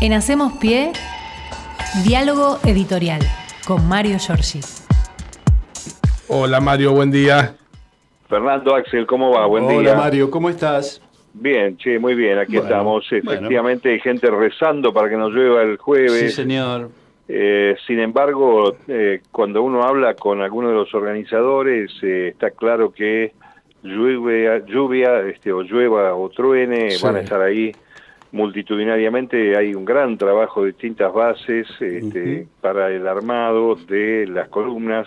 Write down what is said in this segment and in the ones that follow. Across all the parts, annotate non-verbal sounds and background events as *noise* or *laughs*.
En Hacemos Pie, diálogo editorial con Mario Giorgi. Hola Mario, buen día. Fernando Axel, ¿cómo va? Buen día. Hola Mario, ¿cómo estás? Bien, sí, muy bien, aquí Bueno, estamos. bueno. Efectivamente hay gente rezando para que nos llueva el jueves. Sí, señor. Eh, sin embargo, eh, cuando uno habla con alguno de los organizadores, eh, está claro que lluvia, lluvia este, o llueva o truene, Sí. van a estar ahí multitudinariamente. Hay un gran trabajo de distintas bases este, para el armado de las columnas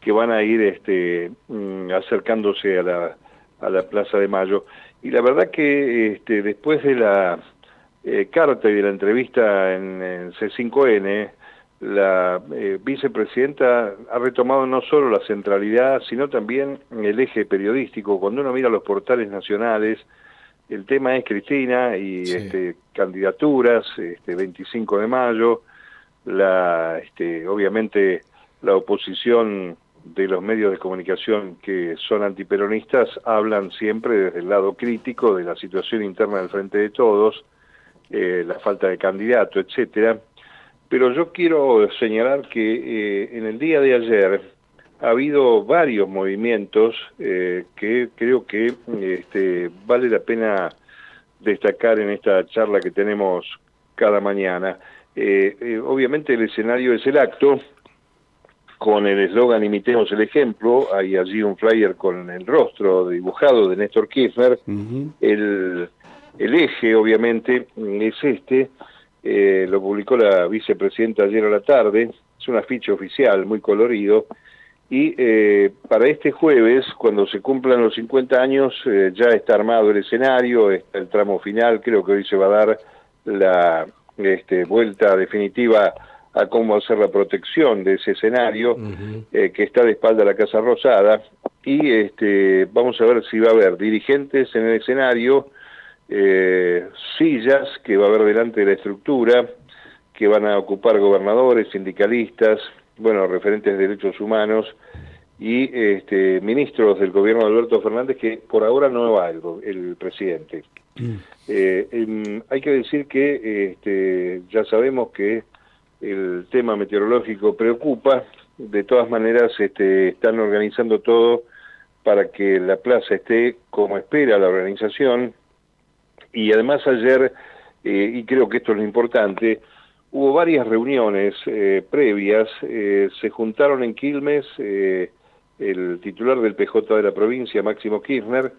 que van a ir este, mm, acercándose a la, a la Plaza de Mayo. Y la verdad que este, después de la eh, carta y de la entrevista en, en C5N, la eh, vicepresidenta ha retomado no solo la centralidad, sino también el eje periodístico. Cuando uno mira los portales nacionales, el tema es Cristina y Sí. este, candidaturas, este, 25 de mayo, la, este, obviamente la oposición de los medios de comunicación que son antiperonistas hablan siempre desde el lado crítico de la situación interna del Frente de Todos, eh, la falta de candidato, etcétera. Pero yo quiero señalar que eh, en el día de ayer ha habido varios movimientos eh, que creo que este, vale la pena destacar en esta charla que tenemos cada mañana. Eh, eh, obviamente el escenario es el acto, con el eslogan Imitemos el ejemplo, hay allí un flyer con el rostro dibujado de Néstor Kirchner, el, el eje, obviamente, es este, eh, lo publicó la vicepresidenta ayer a la tarde, es un afiche oficial muy colorido, y eh, para este jueves, cuando se cumplan los 50 años, eh, ya está armado el escenario, está el tramo final, creo que hoy se va a dar la este, vuelta definitiva a cómo hacer la protección de ese escenario eh, que está de espalda a la Casa Rosada. Y este, vamos a ver si va a haber dirigentes en el escenario, eh, sillas que va a haber delante de la estructura, que van a ocupar gobernadores, sindicalistas, bueno, referentes de derechos humanos y este, ministros del gobierno de Alberto Fernández, que por ahora no va el, el presidente. Eh, em, hay que decir que este, ya sabemos que el tema meteorológico preocupa, de todas maneras este, están organizando todo para que la plaza esté como espera la organización. Y además ayer, eh, y creo que esto es lo importante, hubo varias reuniones eh, previas, eh, se juntaron en Quilmes eh, el titular del PJ de la provincia, Máximo Kirchner,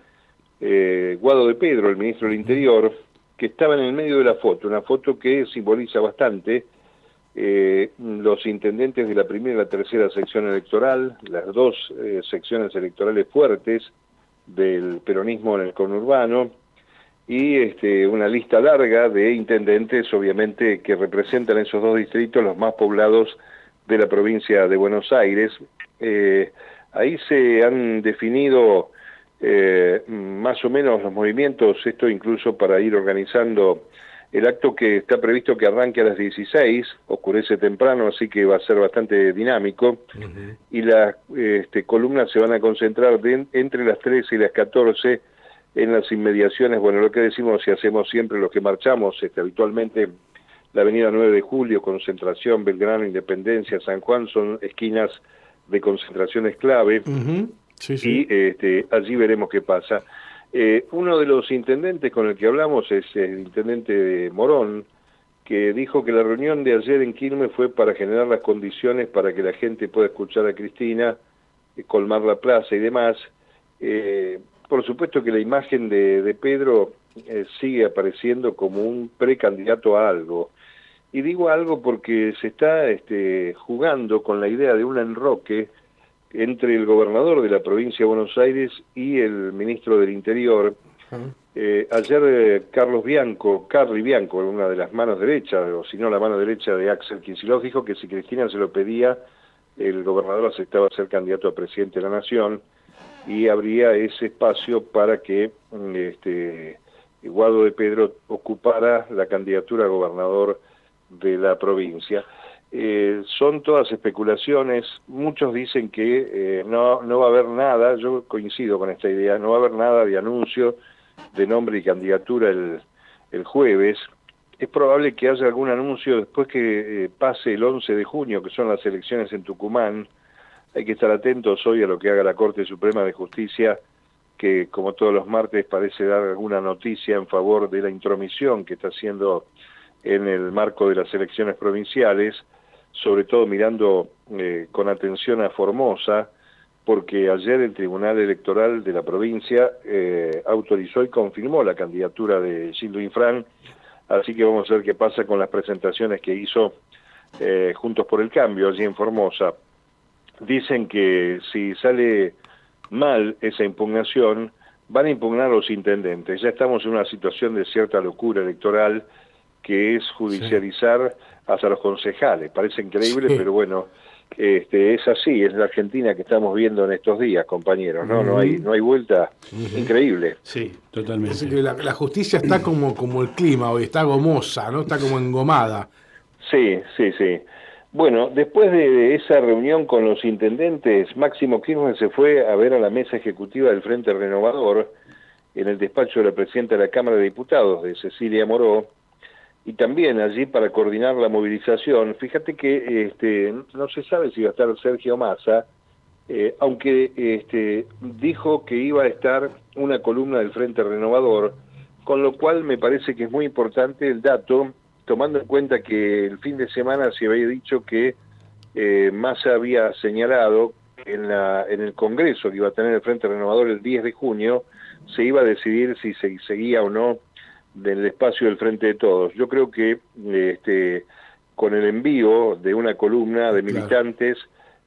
Guado de Pedro, el ministro del Interior, que estaba en el medio de la foto, una foto que simboliza bastante los intendentes de la primera y la tercera sección electoral, las dos secciones electorales fuertes del peronismo en el conurbano, y este, una lista larga de intendentes, obviamente, que representan esos dos distritos, los más poblados de la provincia de Buenos Aires. Eh, ahí se han definido eh, más o menos los movimientos, esto incluso para ir organizando el acto que está previsto que arranque a las 16, oscurece temprano, así que va a ser bastante dinámico, y las este, columnas se van a concentrar de- entre las 13 y las 14 en las inmediaciones, bueno, lo que decimos y hacemos siempre los que marchamos este, habitualmente, la avenida 9 de Julio, concentración, Belgrano, Independencia, San Juan, son esquinas de concentraciones clave Ujú. Sí, sí. y este, allí veremos qué pasa. Eh, uno de los intendentes con el que hablamos es el intendente de Morón, que dijo que la reunión de ayer en Quilmes fue para generar las condiciones para que la gente pueda escuchar a Cristina, eh, colmar la plaza y demás. Eh, por supuesto que la imagen de, de Pedro eh, sigue apareciendo como un precandidato a algo. Y digo algo porque se está este, jugando con la idea de un enroque entre el gobernador de la provincia de Buenos Aires y el ministro del Interior. Eh, ayer eh, Carlos Bianco, Carly Bianco, una de las manos derechas, o si no la mano derecha de Axel Kicillof, dijo que si Cristina se lo pedía, el gobernador aceptaba ser candidato a presidente de la Nación y habría ese espacio para que mm, este, Guado de Pedro ocupara la candidatura a gobernador de la provincia. Eh, son todas especulaciones, muchos dicen que eh, no, no va a haber nada, yo coincido con esta idea, no va a haber nada de anuncio de nombre y candidatura el, el jueves, es probable que haya algún anuncio después que pase el 11 de junio, que son las elecciones en Tucumán. Hay que estar atentos hoy a lo que haga la Corte Suprema de Justicia, que como todos los martes parece dar alguna noticia en favor de la intromisión que está haciendo en el marco de las elecciones provinciales, sobre todo mirando eh, con atención a Formosa, porque ayer el Tribunal Electoral de la provincia eh, autorizó y confirmó la candidatura de Gildo Infran, así que vamos a ver qué pasa con las presentaciones que hizo eh, Juntos por el Cambio allí en Formosa. Dicen que si sale mal esa impugnación, van a impugnar los intendentes. Ya estamos en una situación de cierta locura electoral que es judicializar hasta los concejales. Parece increíble, pero bueno, este, es así, es la Argentina que estamos viendo en estos días, compañeros, ¿no? No hay, no hay vuelta. Increíble. Sí, totalmente. la, la, justicia está como, como el clima hoy, está gomosa, ¿no? Está como engomada. Sí, sí, sí. Bueno, después de esa reunión con los intendentes, Máximo Kirchner se fue a ver a la mesa ejecutiva del Frente Renovador en el despacho de la presidenta de la Cámara de Diputados, de Cecilia Moró, y también allí para coordinar la movilización. Fíjate que este, no se sabe si va a estar Sergio Massa, eh, aunque este, dijo que iba a estar una columna del Frente Renovador, con lo cual me parece que es muy importante el dato tomando en cuenta que el fin de semana se había dicho que eh, Massa había señalado en, la, en el Congreso que iba a tener el Frente Renovador el 10 de junio, se iba a decidir si se seguía o no del espacio del Frente de Todos. Yo creo que este, con el envío de una columna de militantes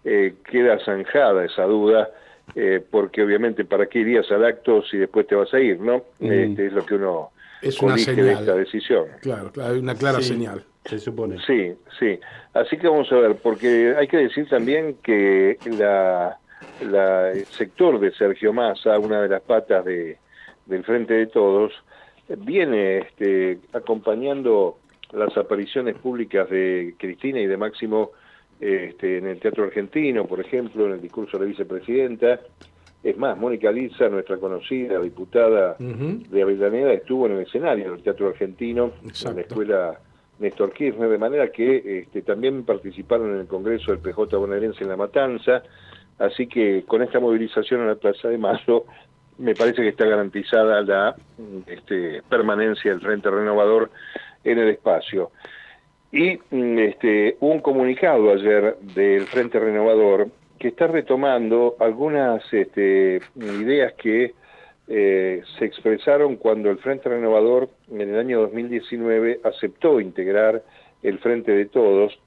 eh, queda zanjada esa duda, eh, porque obviamente para qué irías al acto si después te vas a ir, ¿no? Este, es lo que uno es una señal. esta decisión. Claro, claro, una clara señal, se supone. Sí, sí. Así que vamos a ver, porque hay que decir también que la, la, el sector de Sergio Massa, una de las patas de, del Frente de Todos, viene este, acompañando las apariciones públicas de Cristina y de Máximo este, en el Teatro Argentino, por ejemplo, en el discurso de la vicepresidenta, es más, Mónica Liza, nuestra conocida diputada de Avellaneda, estuvo en el escenario del Teatro Argentino, en la escuela Néstor Kirchner, de manera que este, también participaron en el Congreso del PJ bonaerense en La Matanza, así que con esta movilización en la Plaza de Mayo me parece que está garantizada la este, permanencia del Frente Renovador en el espacio. Y este, un comunicado ayer del Frente Renovador que está retomando algunas este, ideas que eh, se expresaron cuando el Frente Renovador en el año 2019 aceptó integrar el Frente de Todos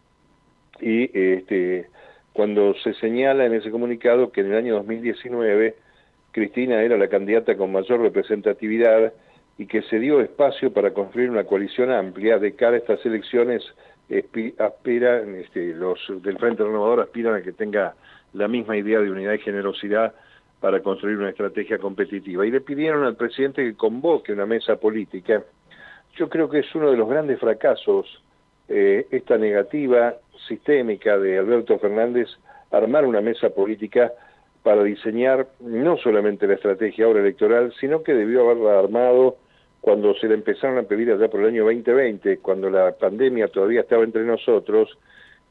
y este, cuando se señala en ese comunicado que en el año 2019 Cristina era la candidata con mayor representatividad y que se dio espacio para construir una coalición amplia de cara a estas elecciones aspiran, este, los del Frente Renovador aspiran a que tenga la misma idea de unidad y generosidad para construir una estrategia competitiva. Y le pidieron al presidente que convoque una mesa política. Yo creo que es uno de los grandes fracasos, eh, esta negativa sistémica de Alberto Fernández, armar una mesa política para diseñar no solamente la estrategia ahora electoral, sino que debió haberla armado cuando se le empezaron a pedir allá por el año 2020, cuando la pandemia todavía estaba entre nosotros,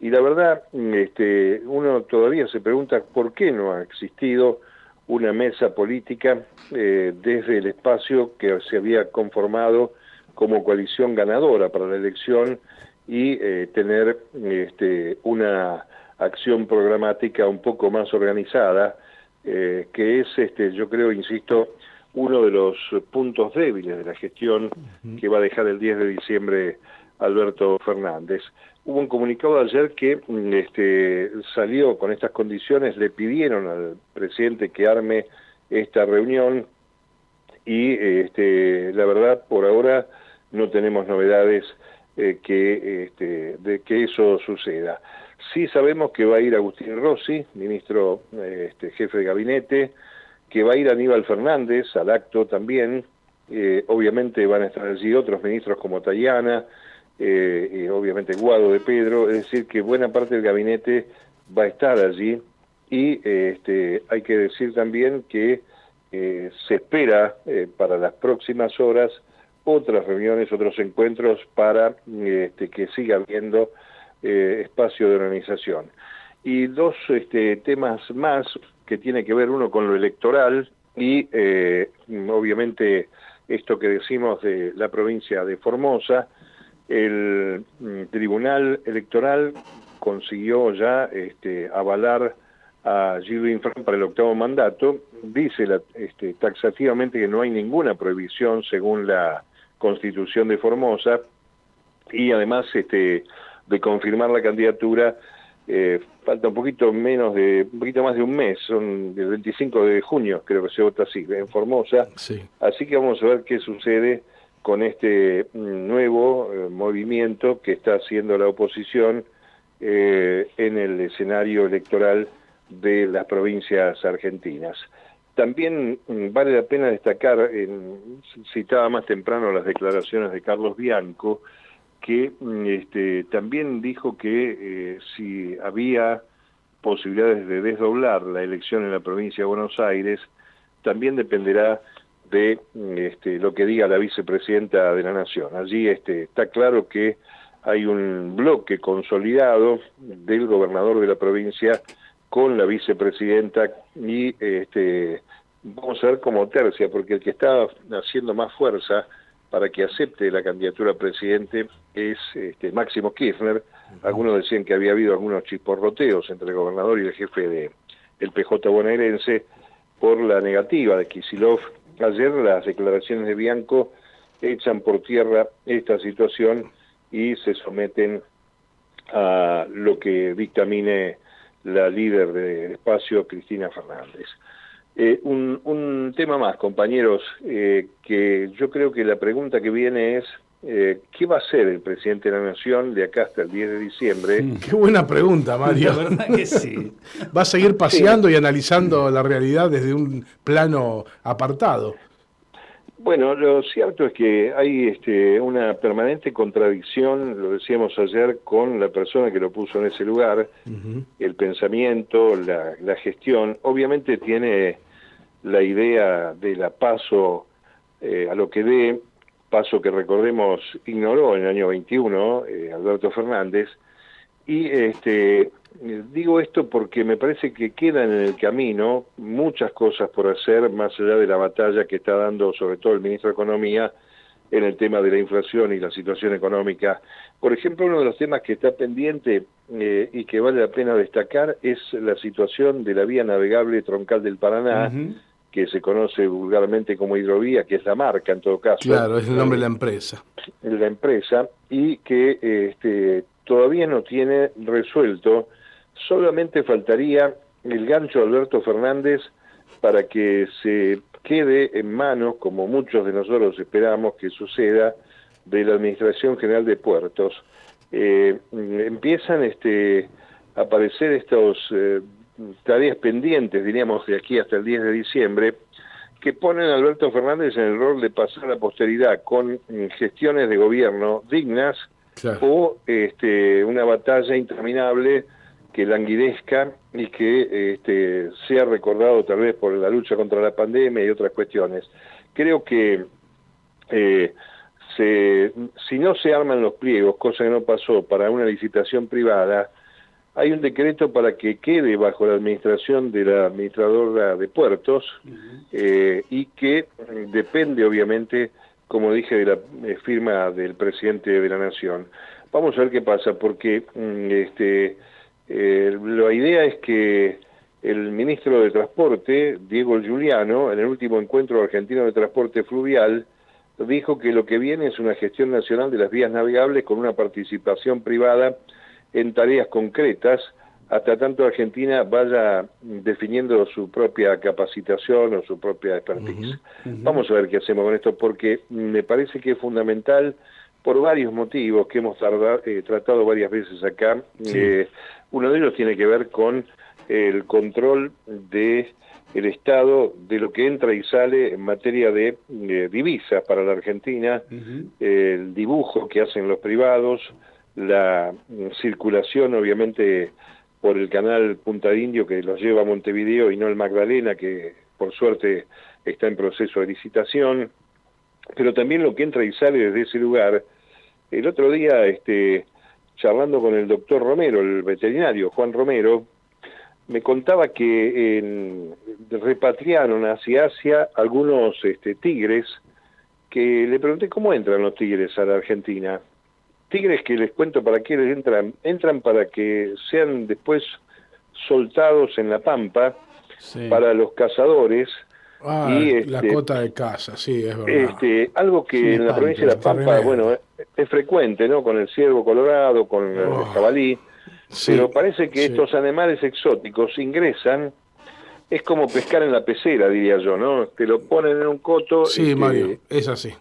y la verdad, este, uno todavía se pregunta por qué no ha existido una mesa política eh, desde el espacio que se había conformado como coalición ganadora para la elección y eh, tener este, una acción programática un poco más organizada, eh, que es, este, yo creo, insisto, uno de los puntos débiles de la gestión que va a dejar el 10 de diciembre Alberto Fernández. Hubo un comunicado ayer que mm, este, salió con estas condiciones, le pidieron al presidente que arme esta reunión y este, la verdad por ahora no tenemos novedades eh, que, este, de que eso suceda. Sí sabemos que va a ir Agustín Rossi, ministro jefe de gabinete, que va a ir Aníbal Fernández al acto también, eh, obviamente van a estar allí otros ministros como Tayana, eh, obviamente Guado de Pedro, es decir, que buena parte del gabinete va a estar allí y este, hay que decir también que eh, se espera eh, para las próximas horas otras reuniones, otros encuentros para este, que siga habiendo eh, espacio de organización. Y dos este, temas más que tiene que ver uno con lo electoral y eh, obviamente esto que decimos de la provincia de Formosa, el mm, Tribunal Electoral consiguió ya este, avalar a Gilles Infran para el octavo mandato, dice este, taxativamente que no hay ninguna prohibición según la constitución de Formosa y además este, de confirmar la candidatura eh, falta un poquito menos de un poquito más de un mes, son el 25 de junio creo que se vota así en Formosa, así que vamos a ver qué sucede con este mm, nuevo eh, movimiento que está haciendo la oposición eh, en el escenario electoral de las provincias argentinas. También mm, vale la pena destacar, citaba más temprano las declaraciones de Carlos Bianco, que mm, este, también dijo que eh, si había posibilidades de desdoblar la elección en la provincia de Buenos Aires, también dependerá de mm, este, lo que diga la vicepresidenta de la Nación. Allí este, está claro que hay un bloque consolidado del gobernador de la provincia con la vicepresidenta y este, vamos a ver como tercia, porque el que está haciendo más fuerza para que acepte la candidatura a presidente es este, Máximo Kirchner. Algunos decían que había habido algunos chisporroteos entre el gobernador y el jefe de el PJ bonaerense por la negativa de Kisilov. Ayer las declaraciones de Bianco echan por tierra esta situación y se someten a lo que dictamine la líder del espacio, Cristina Fernández. Eh, un, tema más, compañeros, eh, que yo creo que la pregunta que viene es, eh, ¿qué va a hacer el presidente de la Nación de acá hasta el 10 de diciembre? qué buena pregunta, Mario. La verdad que sí. *laughs* ¿Va a seguir paseando y analizando la realidad desde un plano apartado? Bueno, lo cierto es que hay este, una permanente contradicción, lo decíamos ayer, con la persona que lo puso en ese lugar, el pensamiento, la, gestión. Obviamente tiene la idea de la paso eh, a lo que dé, paso que recordemos ignoró en el año 21 eh, Alberto Fernández, y este, digo esto porque me parece que quedan en el camino muchas cosas por hacer, más allá de la batalla que está dando sobre todo el ministro de Economía en el tema de la inflación y la situación económica. Por ejemplo, uno de los temas que está pendiente eh, y que vale la pena destacar es la situación de la vía navegable troncal del Paraná, que se conoce vulgarmente como hidrovía, que es la marca en todo caso. Claro, es el nombre de la empresa. La empresa, y que este, todavía no tiene resuelto, solamente faltaría el gancho de Alberto Fernández para que se quede en manos, como muchos de nosotros esperamos que suceda, de la Administración General de Puertos. Eh, empiezan este, a aparecer estas eh, tareas pendientes, diríamos, de aquí hasta el 10 de diciembre, que ponen a Alberto Fernández en el rol de pasar a la posteridad con mm, gestiones de gobierno dignas o este, una batalla interminable que languidezca y que este, sea recordado tal vez por la lucha contra la pandemia y otras cuestiones. Creo que eh, se, si no se arman los pliegos, cosa que no pasó para una licitación privada, hay un decreto para que quede bajo la administración de la administradora de puertos eh, y que depende obviamente como dije, de la eh, firma del presidente de la Nación. Vamos a ver qué pasa, porque mm, este, eh, la idea es que el ministro de Transporte, Diego Giuliano, en el último encuentro argentino de transporte fluvial, dijo que lo que viene es una gestión nacional de las vías navegables con una participación privada en tareas concretas hasta tanto Argentina vaya definiendo su propia capacitación o su propia expertise. Vamos a ver qué hacemos con esto, porque me parece que es fundamental por varios motivos que hemos eh, tratado varias veces acá. Eh, uno de ellos tiene que ver con el control de el Estado de lo que entra y sale en materia de eh, divisas para la Argentina, el dibujo que hacen los privados, la circulación obviamente por el canal Punta Indio que los lleva a Montevideo y no el Magdalena, que por suerte está en proceso de licitación. pero también lo que entra y sale desde ese lugar. El otro día, este, charlando con el doctor Romero, el veterinario Juan Romero, me contaba que en, repatriaron hacia Asia algunos este, tigres, que le pregunté cómo entran los tigres a la Argentina. Tigres que les cuento para qué les entran, entran para que sean después soltados en la pampa para los cazadores. Ah, y la este, cota de caza, sí, es verdad. Este, algo que en la provincia de La Pampa, bueno, es, frecuente, ¿no? Con el ciervo colorado, con el oh. jabalí pero parece que estos animales exóticos ingresan, es como pescar en la pecera, diría yo, ¿no? Te lo ponen en un coto. Sí, Mario, es así.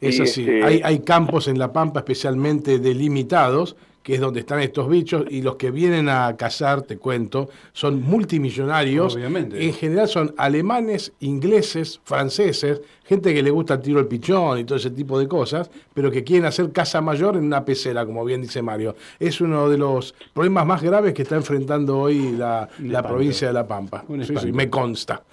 Es así. Este hay, hay campos en La Pampa especialmente delimitados que es donde están estos bichos, y los que vienen a cazar, te cuento, son multimillonarios. Obviamente. En general son alemanes, ingleses, franceses, gente que le gusta el tiro al pichón y todo ese tipo de cosas, pero que quieren hacer caza mayor en una pecera, como bien dice Mario. Es uno de los problemas más graves que está enfrentando hoy la, provincia de La Pampa. Sí, me consta.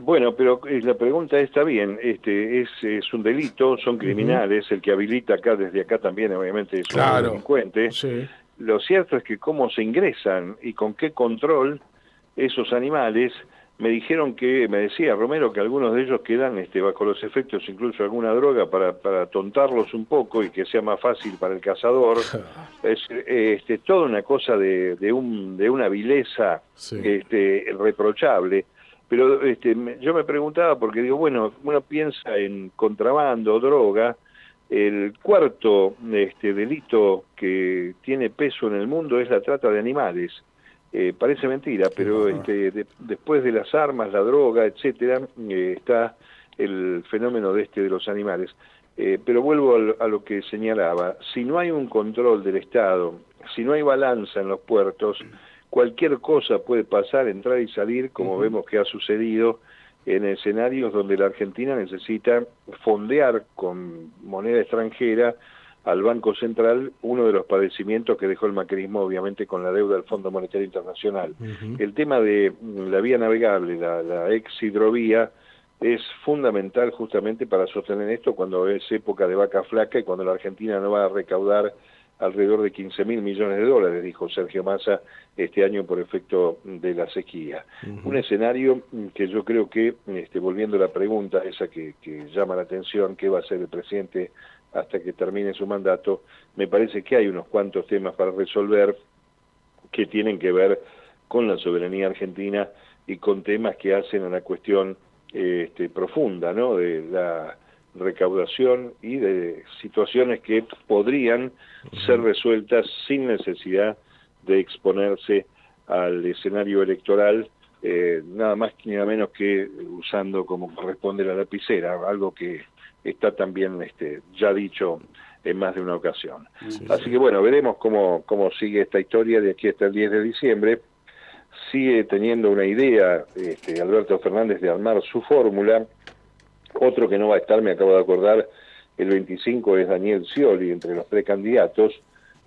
Bueno, pero eh, la pregunta está bien, este es, es un delito, son criminales, el que habilita acá desde acá también obviamente es un delincuente. Lo cierto es que cómo se ingresan y con qué control esos animales, me dijeron que, me decía Romero que algunos de ellos quedan este, bajo los efectos incluso alguna droga para, para tontarlos un poco y que sea más fácil para el cazador. *laughs* es este, toda una cosa de, de, un, de una vileza este, reprochable. Pero este, yo me preguntaba, porque digo, bueno, uno piensa en contrabando, droga, el cuarto este, delito que tiene peso en el mundo es la trata de animales. Eh, parece mentira, pero este, después de las armas, la droga, etcétera, eh, está el fenómeno de este de los animales. Eh, pero vuelvo a lo que señalaba, si no hay un control del Estado, si no hay balanza en los puertos, cualquier cosa puede pasar, entrar y salir, como vemos que ha sucedido en escenarios donde la Argentina necesita fondear con moneda extranjera al Banco Central uno de los padecimientos que dejó el macrismo, obviamente, con la deuda del Fondo Monetario Internacional. El tema de la vía navegable, la, la ex hidrovía, es fundamental justamente para sostener esto cuando es época de vaca flaca y cuando la Argentina no va a recaudar alrededor de 15 mil millones de dólares, dijo Sergio Massa este año por efecto de la sequía. Un escenario que yo creo que, este, volviendo a la pregunta esa que, llama la atención, ¿qué va a hacer el presidente hasta que termine su mandato? Me parece que hay unos cuantos temas para resolver que tienen que ver con la soberanía argentina y con temas que hacen a la cuestión este, profunda, ¿no? De la recaudación y de situaciones que podrían ser resueltas sin necesidad de exponerse al escenario electoral, eh, nada más ni nada menos que usando como corresponde la lapicera, algo que está también este, ya dicho en más de una ocasión. Así que bueno, veremos cómo, cómo sigue esta historia de aquí hasta el 10 de diciembre. Sigue teniendo una idea este, Alberto Fernández de armar su fórmula otro que no va a estar, me acabo de acordar, el 25 es Daniel Scioli, entre los precandidatos,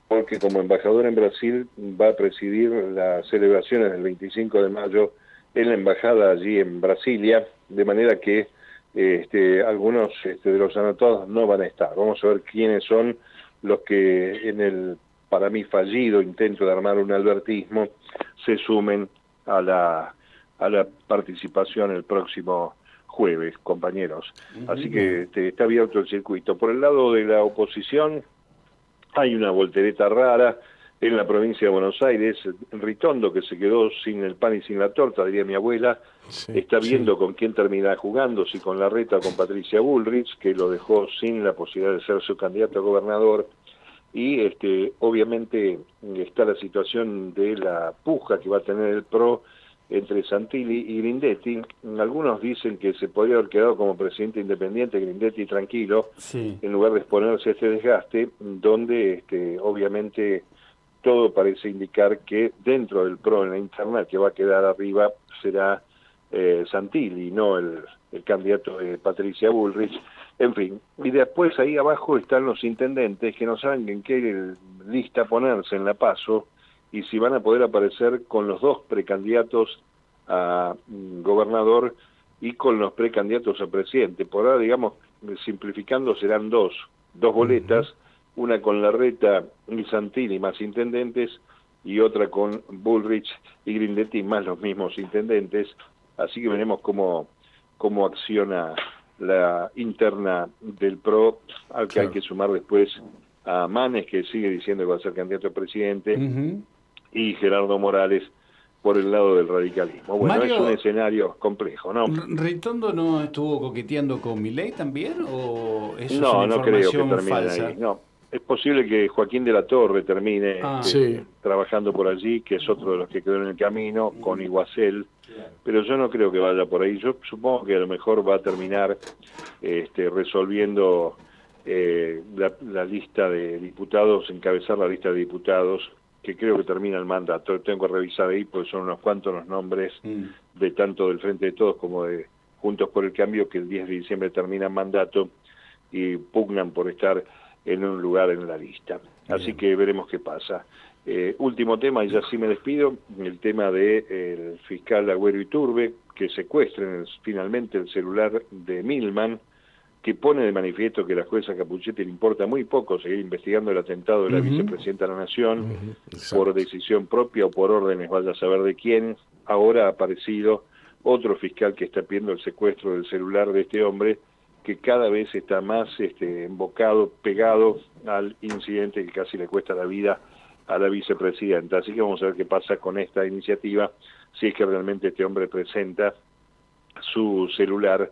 porque como embajador en Brasil va a presidir las celebraciones del 25 de mayo en la embajada allí en Brasilia, de manera que este, algunos este, de los anotados no van a estar. Vamos a ver quiénes son los que en el, para mí, fallido intento de armar un albertismo se sumen a la, a la participación el próximo jueves, compañeros. Así que está abierto el circuito. Por el lado de la oposición hay una voltereta rara en la provincia de Buenos Aires. Ritondo, que se quedó sin el pan y sin la torta, diría mi abuela, está viendo con quién termina jugando, si con la reta o con Patricia Bullrich, que lo dejó sin la posibilidad de ser su candidato a gobernador. Y este, obviamente está la situación de la puja que va a tener el PRO entre Santilli y Grindetti. Algunos dicen que se podría haber quedado como presidente independiente Grindetti tranquilo, en lugar de exponerse a este desgaste, donde este, obviamente todo parece indicar que dentro del PRO en la interna que va a quedar arriba será eh, Santilli, no el, el candidato de Patricia Bullrich. En fin, y después ahí abajo están los intendentes que no saben en qué lista ponerse en la paso, y si van a poder aparecer con los dos precandidatos a mm, gobernador y con los precandidatos a presidente. Por ahora, digamos, simplificando serán dos, dos boletas, una con Larreta y Santini más intendentes y otra con Bullrich y Grindetti más los mismos intendentes, así que veremos cómo, cómo acciona la interna del PRO, al que hay que sumar después a Manes, que sigue diciendo que va a ser candidato a presidente, y Gerardo Morales por el lado del radicalismo. Bueno, es un escenario complejo, ¿no? ¿Ritondo no estuvo coqueteando con Milei también o eso no, es no creo que termine ahí. No, es posible que Joaquín de la Torre termine ah. eh, trabajando por allí, que es otro de los que quedó en el camino, con Iguacel, pero yo no creo que vaya por ahí. Yo supongo que a lo mejor va a terminar este, resolviendo eh, la, lista de diputados, encabezar la lista de diputados, que creo que termina el mandato. Tengo que revisar ahí, porque son unos cuantos los nombres mm. de tanto del Frente de Todos como de Juntos por el Cambio, que el 10 de diciembre termina el mandato y pugnan por estar en un lugar en la lista. Así que veremos qué pasa. Eh, último tema, y ya sí me despido, el tema del de, fiscal Agüero Iturbe, que secuestren finalmente el celular de Milman, que pone de manifiesto que la jueza Capuchetti le importa muy poco seguir investigando el atentado de la vicepresidenta de la Nación por decisión propia o por órdenes, vaya a saber de quién. Ahora ha aparecido otro fiscal que está pidiendo el secuestro del celular de este hombre, que cada vez está más este, embocado, pegado al incidente que casi le cuesta la vida a la vicepresidenta. Así que vamos a ver qué pasa con esta iniciativa, si es que realmente este hombre presenta su celular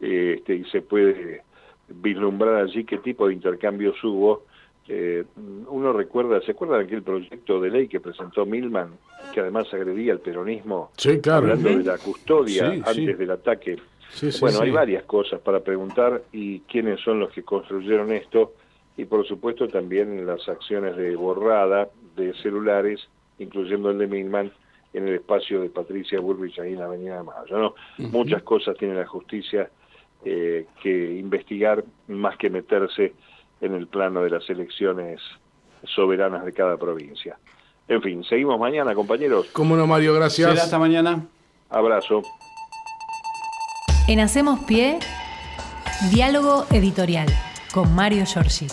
este, y se puede vislumbrar allí qué tipo de intercambios hubo. Eh, uno recuerda, ¿se acuerdan aquel proyecto de ley que presentó Milman, que además agredía al peronismo, sí, claro. hablando de la custodia antes del ataque? bueno, hay varias cosas para preguntar y quiénes son los que construyeron esto y por supuesto también las acciones de borrada de celulares, incluyendo el de Milman, en el espacio de Patricia Bullrich ahí en la Avenida de Mayo. ¿no? Muchas cosas tiene la justicia eh, que investigar más que meterse en el plano de las elecciones soberanas de cada provincia. En fin, seguimos mañana, compañeros. Cómo no, Mario, gracias. hasta mañana. Abrazo. En Hacemos Pie, diálogo editorial con Mario Giorgi.